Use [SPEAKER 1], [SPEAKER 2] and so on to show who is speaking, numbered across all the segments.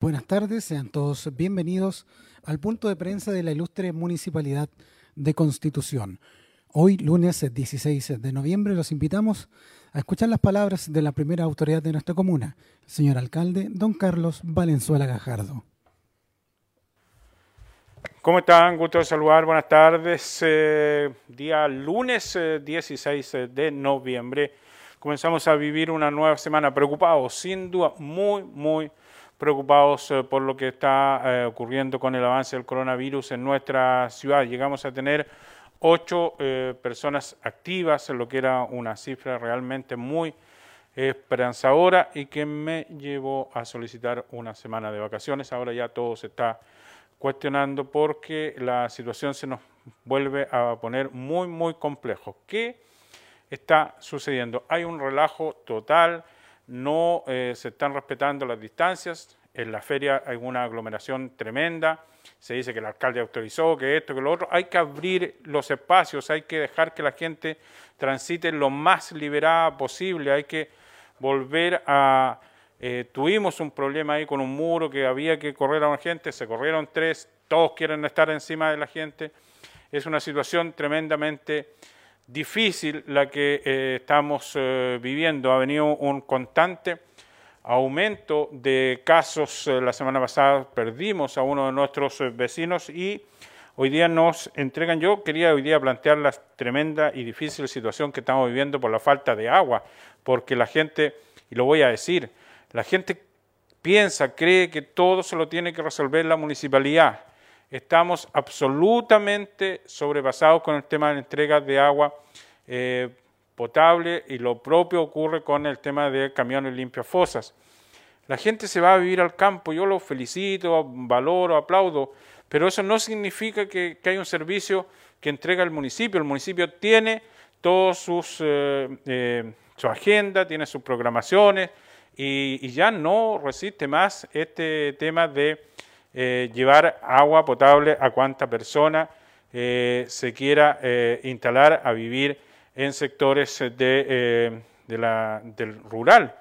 [SPEAKER 1] Buenas tardes, sean todos bienvenidos al punto de prensa de la ilustre Municipalidad de Constitución. Hoy, lunes 16 de noviembre, los invitamos a escuchar las palabras de la primera autoridad de nuestra comuna, señor alcalde don Carlos Valenzuela Gajardo.
[SPEAKER 2] ¿Cómo están? Gusto de saludar. Buenas tardes. Eh, día lunes 16 eh, de noviembre. Comenzamos a vivir una nueva semana preocupados, sin duda, muy, muy preocupados eh, por lo que está ocurriendo con el avance del coronavirus en nuestra ciudad. Llegamos a tener ocho personas activas, lo que era una cifra realmente muy esperanzadora y que me llevó a solicitar una semana de vacaciones. Ahora ya todo se está cuestionando porque la situación se nos vuelve a poner muy, muy complejo. ¿Qué está sucediendo? Hay un relajo total, no eh, se están respetando las distancias, en la feria hay una aglomeración tremenda, se dice que el alcalde autorizó, que esto, que lo otro, hay que abrir los espacios, hay que dejar que la gente transite lo más liberada posible, hay que volver a eh, tuvimos un problema ahí con un muro que había que correr a una gente, se corrieron tres, todos quieren estar encima de la gente. Es una situación tremendamente difícil la que eh, estamos eh, viviendo. Ha venido un constante aumento de casos. la semana pasada perdimos a uno de nuestros vecinos y hoy día nos entregan. Yo quería hoy día plantear la tremenda y difícil situación que estamos viviendo por la falta de agua, porque la gente, y lo voy a decir, la gente piensa, cree que todo se lo tiene que resolver la municipalidad. Estamos absolutamente sobrepasados con el tema de la entrega de agua eh, potable y lo propio ocurre con el tema de camiones limpios fosas. La gente se va a vivir al campo, yo lo felicito, valoro, aplaudo, pero eso no significa que, que hay un servicio que entrega el municipio. El municipio tiene todas sus eh, eh, su agenda, tiene sus programaciones, y, ya no resiste más este tema de eh, llevar agua potable a cuanta persona eh, se quiera eh, instalar a vivir en sectores de, la, del rural.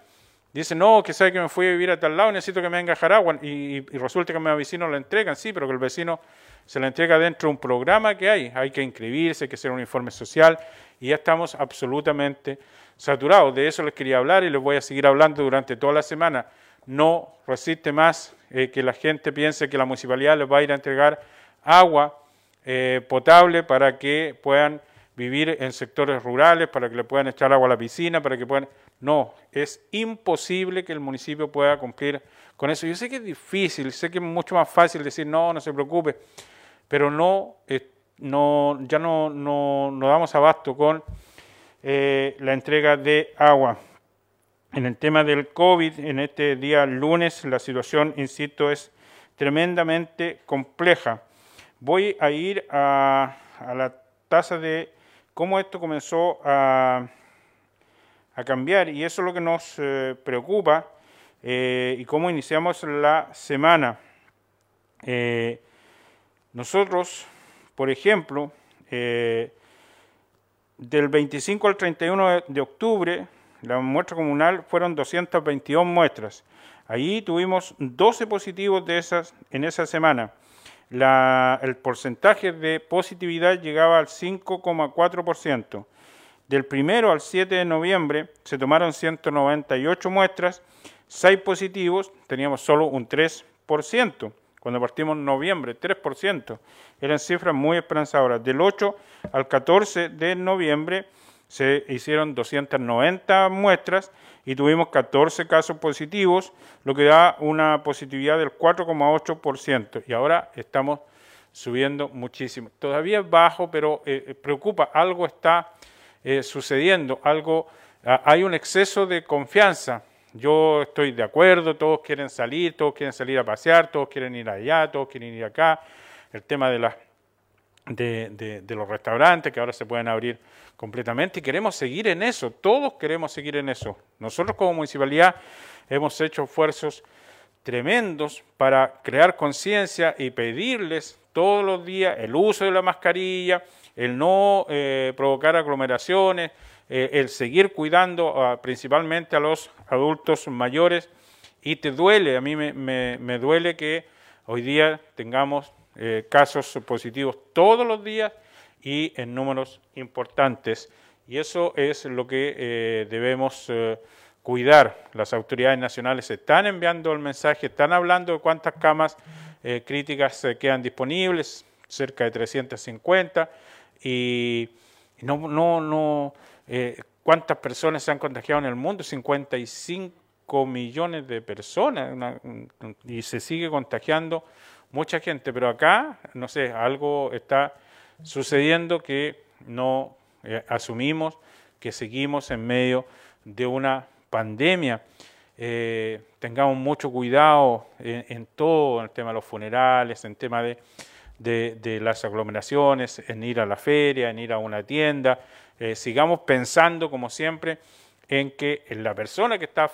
[SPEAKER 2] Dice, no, que sabe que me fui a vivir a tal lado, necesito que me venga a dejar agua. Y, resulta que a mi vecino lo entregan, sí, pero que el vecino se la entrega dentro de un programa que hay. Hay que inscribirse, hay que hacer un informe social y ya estamos absolutamente saturados. De eso les quería hablar y les voy a seguir hablando durante toda la semana. No resiste más eh, que la gente piense que la municipalidad les va a ir a entregar agua eh, potable para que puedan vivir en sectores rurales, para que le puedan echar agua a la piscina, para que puedan... No, es imposible que el municipio pueda cumplir con eso. Yo sé que es difícil, sé que es mucho más fácil decir no, no se preocupe, pero no, no ya no, no, no damos abasto con eh, la entrega de agua. En el tema del COVID, en este día lunes, la situación, insisto, es tremendamente compleja. Voy a ir a, la tasa de cómo esto comenzó a, cambiar y eso es lo que nos eh, preocupa eh, y cómo iniciamos la semana. nosotros, por ejemplo, del 25 al 31 de octubre, la muestra comunal fueron 222 muestras. Allí tuvimos 12 positivos de esas en esa semana. el porcentaje de positividad llegaba al 5,4%. Del 1 al 7 de noviembre se tomaron 198 muestras, 6 positivos, teníamos solo un 3%. Cuando partimos en noviembre, 3%. Eran cifras muy esperanzadoras. Del 8 al 14 de noviembre se hicieron 290 muestras y tuvimos 14 casos positivos, lo que da una positividad del 4,8%. Y ahora estamos subiendo muchísimo. Todavía es bajo, pero eh, eh, preocupa, algo está eh, sucediendo, algo, ah, hay un exceso de confianza yo estoy de acuerdo, todos quieren salir, todos quieren salir a pasear, todos quieren ir allá, todos quieren ir acá. El tema de, de, los restaurantes que ahora se pueden abrir completamente y queremos seguir en eso, todos queremos seguir en eso. Nosotros como municipalidad hemos hecho esfuerzos tremendos para crear conciencia y pedirles todos los días el uso de la mascarilla, el no eh, provocar aglomeraciones, eh, el seguir cuidando principalmente a los adultos mayores y te duele, a mí me, duele que hoy día tengamos eh, casos positivos todos los días y en números importantes. Y eso es lo que eh, debemos eh, cuidar. Las autoridades nacionales están enviando el mensaje, están hablando de cuántas camas críticas quedan disponibles, cerca de 350, y no, no, no, ¿cuántas personas se han contagiado en el mundo? 55 millones de personas y se sigue contagiando mucha gente, pero acá, no sé, algo está sucediendo que no eh, asumimos, que seguimos en medio de una pandemia. Eh, tengamos mucho cuidado en, todo, en el tema de los funerales, en el tema de, las aglomeraciones, en ir a la feria, en ir a una tienda. Eh, sigamos pensando, como siempre, en que la persona que está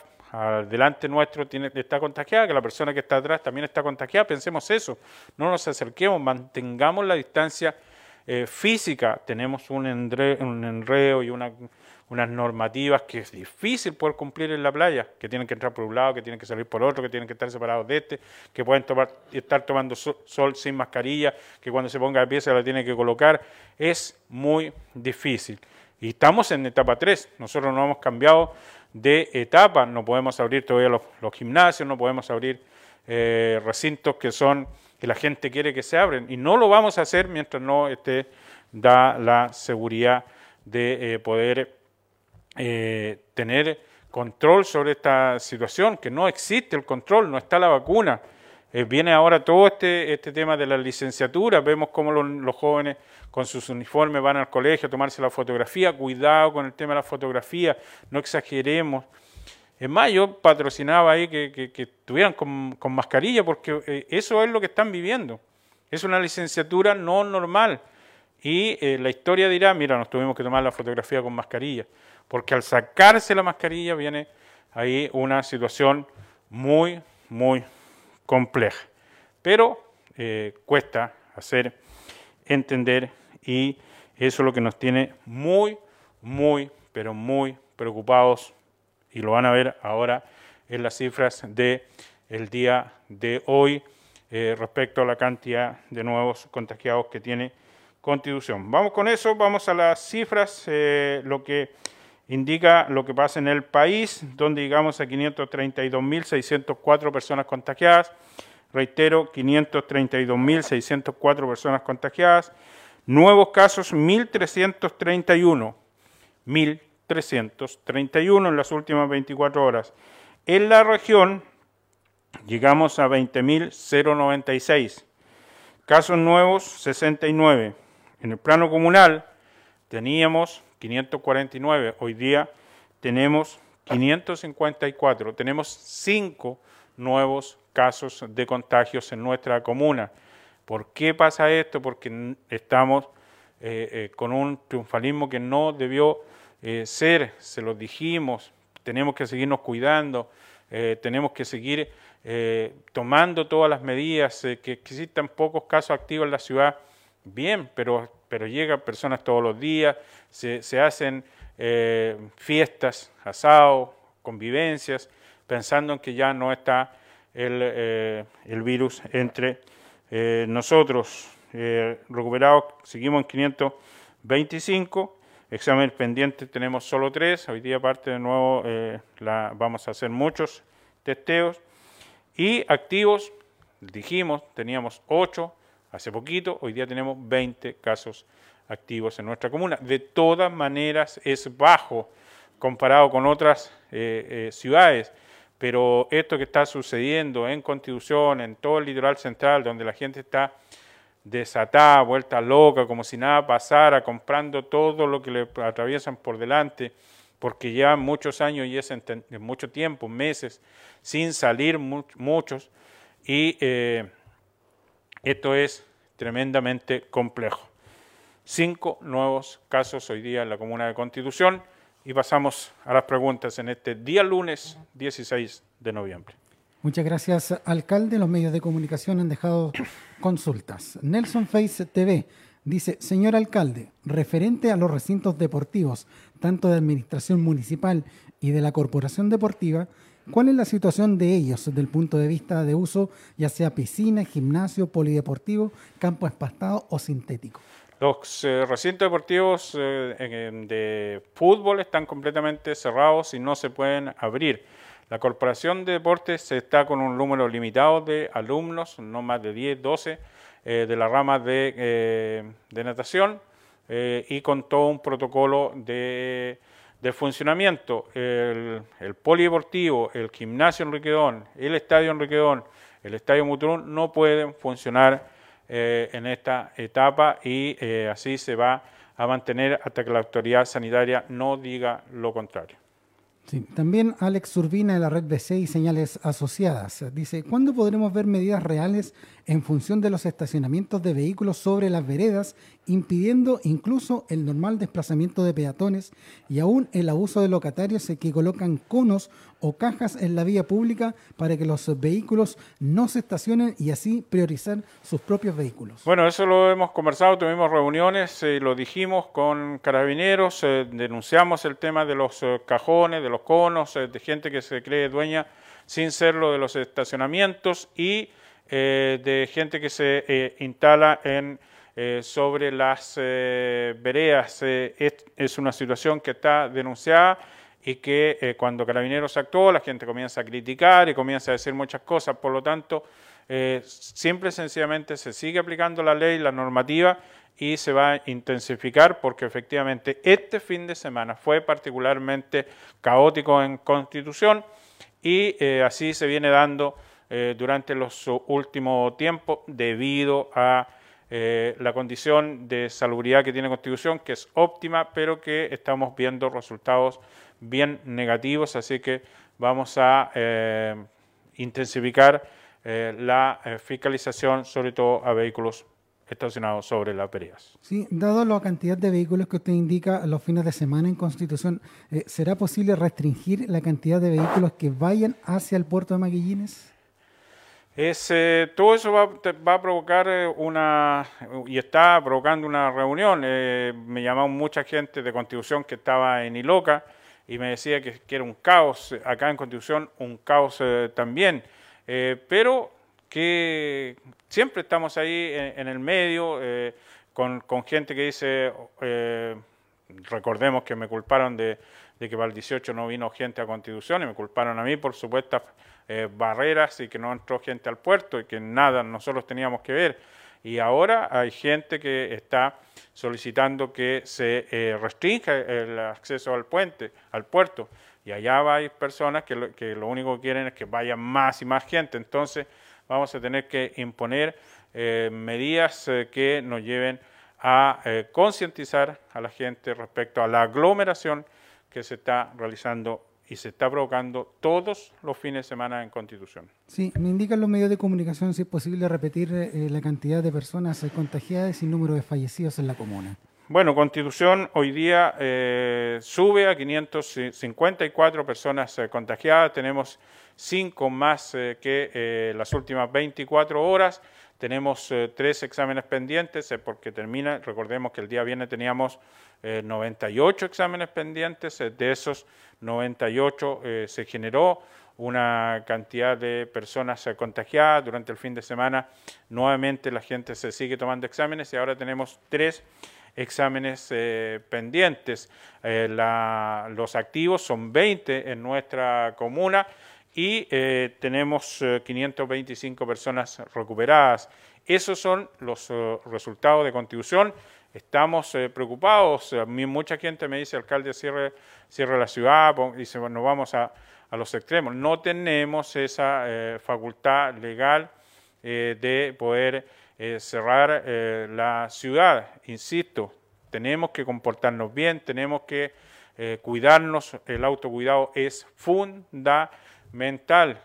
[SPEAKER 2] delante nuestro tiene, está contagiada, que la persona que está atrás también está contagiada, pensemos eso, no nos acerquemos, mantengamos la distancia eh, física, tenemos un, enredo y una, unas normativas que es difícil poder cumplir en la playa, que tienen que entrar por un lado, que tienen que salir por otro, que tienen que estar separados de este, que pueden tomar, estar tomando sol, sin mascarilla, que cuando se ponga de pie se la tiene que colocar, es muy difícil. Y estamos en etapa 3, nosotros no hemos cambiado de etapa. No podemos abrir todavía los, gimnasios, no podemos abrir eh, recintos que son que la gente quiere que se abren. Y no lo vamos a hacer mientras no esté da la seguridad de eh, poder eh, tener control sobre esta situación, que no existe el control, no está la vacuna. Viene ahora todo este, este tema de la licenciatura, vemos cómo los jóvenes con sus uniformes van al colegio a tomarse la fotografía, cuidado con el tema de la fotografía, no exageremos. Es más, yo patrocinaba ahí que, que, estuvieran con, mascarilla porque eh, eso es lo que están viviendo. Es una licenciatura no normal. Y eh, la historia dirá, mira, nos tuvimos que tomar la fotografía con mascarilla, porque al sacarse la mascarilla viene ahí una situación muy, muy compleja. Pero eh, cuesta hacer entender y eso es lo que nos tiene muy, muy, pero muy preocupados y lo van a ver ahora en las cifras del el día de hoy eh, respecto a la cantidad de nuevos contagiados que tiene Constitución. Vamos con eso, vamos a las cifras, eh, lo que indica lo que pasa en el país, donde llegamos a 532.604 personas contagiadas. Reitero, 532.604 personas contagiadas. Nuevos casos 1.331. 1.331 en las últimas 24 horas. En la región llegamos a 20.096. Casos nuevos 69. En el plano comunal teníamos 549. Hoy día tenemos 554. Tenemos 5 nuevos casos de contagios en nuestra comuna. ¿Por qué pasa esto? Porque estamos eh, eh, con un triunfalismo que no debió eh, ser, se lo dijimos, tenemos que seguirnos cuidando, tenemos que seguir tomando todas las medidas, que existan pocos casos activos en la ciudad, bien, pero, pero llegan personas todos los días, se, hacen fiestas, asados, convivencias, pensando en que ya no está el, el virus entre eh, nosotros, eh, recuperados, seguimos en 525. Examen pendiente tenemos solo tres. Hoy día, aparte de nuevo, eh, la, vamos a hacer muchos testeos. Y activos, dijimos, teníamos 8 hace poquito. Hoy día tenemos 20 casos activos en nuestra comuna. De todas maneras, es bajo comparado con otras ciudades pero esto que está sucediendo en Constitución, en todo el litoral central, donde la gente está desatada, vuelta loca, como si nada pasara, comprando todo lo que le atraviesan por delante, porque ya muchos años y es mucho tiempo, meses, sin salir muchos, y eh, esto es tremendamente complejo. Cinco nuevos casos hoy día en la Comuna de Constitución y pasamos a las preguntas en este día lunes 16 de noviembre.
[SPEAKER 1] Muchas gracias, alcalde. Los medios de comunicación han dejado consultas. Nelson Face TV dice, señor alcalde, referente a los recintos deportivos, tanto de administración municipal y de la corporación deportiva, ¿Cuál es la situación de ellos desde el punto de vista de uso, ya sea piscina, gimnasio, polideportivo, campo espastado o sintético?
[SPEAKER 2] Los eh, recintos deportivos eh, de fútbol están completamente cerrados y no se pueden abrir. La Corporación de Deportes está con un número limitado de alumnos, no más de 10, 12, eh, de la rama de, de natación y con todo un protocolo de, de funcionamiento. El, polideportivo, el gimnasio Enriquedón, el estadio Enriquedón, el estadio Muturún no pueden funcionar eh, en esta etapa y eh, así se va a mantener hasta que la autoridad sanitaria no diga lo contrario.
[SPEAKER 1] También Alex Urbina de la red BC y señales asociadas dice, ¿cuándo podremos ver medidas reales en función de los estacionamientos de vehículos sobre las veredas, impidiendo incluso el normal desplazamiento de peatones y aún el abuso de locatarios que colocan conos o cajas en la vía pública para que los vehículos no se estacionen y así priorizar sus propios vehículos.
[SPEAKER 2] Bueno, eso lo hemos conversado, tuvimos reuniones, eh, lo dijimos con carabineros, eh, denunciamos el tema de los eh, cajones, de los conos, de gente que se cree dueña sin serlo de los estacionamientos y de gente que se instala en sobre las veredas. es una situación que está denunciada y que eh, cuando Carabineros actuó la gente comienza a criticar y comienza a decir muchas cosas, por lo tanto, eh, y sencillamente se sigue aplicando la ley, la normativa y se va a intensificar porque efectivamente este fin de semana fue particularmente caótico en Constitución y eh, así se viene dando durante los últimos tiempos debido a la condición de salubridad que tiene Constitución, que es óptima, pero que estamos viendo resultados bien negativos, así que vamos a eh, intensificar eh, la eh, fiscalización, sobre todo a vehículos estacionados sobre las veredas.
[SPEAKER 1] Sí, dado la cantidad de vehículos que usted indica los fines de semana en Constitución, ¿será posible restringir la cantidad de vehículos que vayan hacia el puerto de Maguillines?
[SPEAKER 2] Es, todo eso va, va, a provocar una, y está provocando una reunión. me llamó mucha gente de Constitución que estaba en Iloca y me decía que, era un caos acá en Constitución, un caos eh, también, eh, pero que siempre estamos ahí en, el medio eh, con, gente que dice, recordemos que me culparon de, que para el 18 no vino gente a Constitución y me culparon a mí por supuestas barreras y que no entró gente al puerto y que nada nosotros teníamos que ver. Y ahora hay gente que está solicitando que se eh, restrinja el acceso al puente, al puerto. Y allá hay personas que lo, que lo único que quieren es que vaya más y más gente. Entonces vamos a tener que imponer eh, medidas eh, que nos lleven a concientizar a la gente respecto a la aglomeración que se está realizando y se está provocando todos los fines de semana en Constitución.
[SPEAKER 1] Sí, me indican los medios de comunicación si es posible repetir eh, la cantidad de personas eh, contagiadas y número de fallecidos en la comuna.
[SPEAKER 2] Bueno, Constitución hoy día eh, sube a 554 personas contagiadas, tenemos cinco más que las últimas 24 horas, tenemos tres exámenes pendientes porque termina, recordemos que el día viernes teníamos 98 exámenes pendientes, de esos 98 eh, se generó una cantidad de personas contagiadas durante el fin de semana. Nuevamente la gente se sigue tomando exámenes y ahora tenemos tres eh, pendientes. Eh, los activos son 20 en nuestra comuna y tenemos 525 personas recuperadas. Esos son los resultados de contribución estamos eh, preocupados. Mucha gente me dice, alcalde, cierre, cierre la ciudad, dice, bueno, vamos a, los extremos. No tenemos esa eh, facultad legal eh, de poder cerrar la ciudad. Insisto, tenemos que comportarnos bien, tenemos que cuidarnos, el autocuidado es fundamental.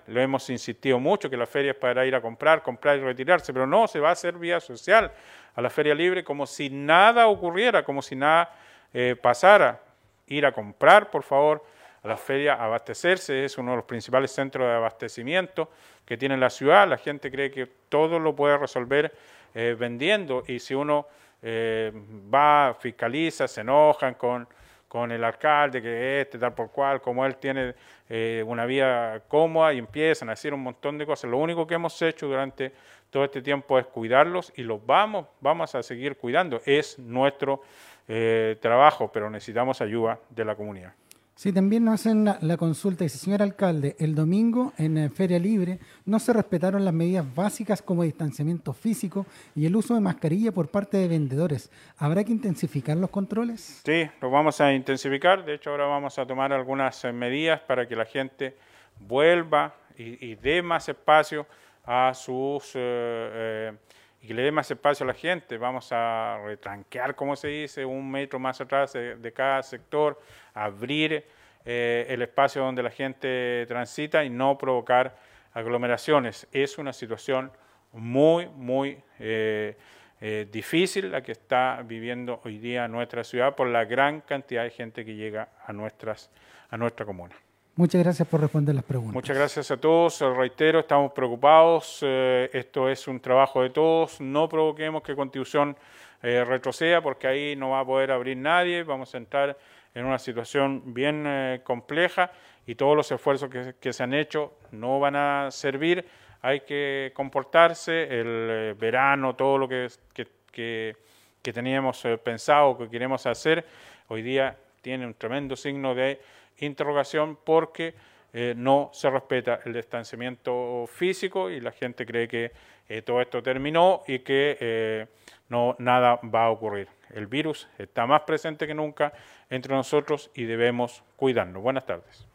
[SPEAKER 2] Lo hemos insistido mucho, que la feria es para ir a comprar, comprar y retirarse, pero no, se va a hacer vía social a la feria libre como si nada ocurriera, como si nada eh, pasara. Ir a comprar, por favor, a la feria, abastecerse, es uno de los principales centros de abastecimiento que tiene la ciudad. La gente cree que todo lo puede resolver eh, vendiendo y si uno eh, va, fiscaliza, se enojan con, con el alcalde, que este, tal por cual, como él tiene eh, una vida cómoda y empiezan a decir un montón de cosas. Lo único que hemos hecho durante todo este tiempo es cuidarlos y los vamos, vamos a seguir cuidando. Es nuestro eh, trabajo, pero necesitamos ayuda de la comunidad.
[SPEAKER 1] Sí, también nos hacen la, consulta, dice, señor alcalde, el domingo en eh, Feria Libre no se respetaron las medidas básicas como distanciamiento físico y el uso de mascarilla por parte de vendedores. ¿Habrá que intensificar los controles?
[SPEAKER 2] Sí, los vamos a intensificar. De hecho, ahora vamos a tomar algunas eh, medidas para que la gente vuelva y, dé más espacio a sus... Eh, y que le dé más espacio a la gente. Vamos a retranquear, como se dice, un metro más atrás de, cada sector, abrir eh, el espacio donde la gente transita y no provocar aglomeraciones. Es una situación muy, muy eh, eh, difícil la que está viviendo hoy día nuestra ciudad por la gran cantidad de gente que llega a, nuestras, a nuestra comuna.
[SPEAKER 1] Muchas gracias por responder las preguntas.
[SPEAKER 2] Muchas gracias a todos. Reitero, estamos preocupados. Eh, esto es un trabajo de todos. No provoquemos que Constitución eh, retroceda porque ahí no va a poder abrir nadie. Vamos a entrar en una situación bien eh, compleja y todos los esfuerzos que, se han hecho no van a servir. Hay que comportarse. El verano, todo lo que, que, que teníamos pensado, que queremos hacer, hoy día tiene un tremendo signo de interrogación porque eh, no se respeta el distanciamiento físico y la gente cree que eh, todo esto terminó y que eh, no nada va a ocurrir. El virus está más presente que nunca entre nosotros y debemos cuidarnos. Buenas tardes.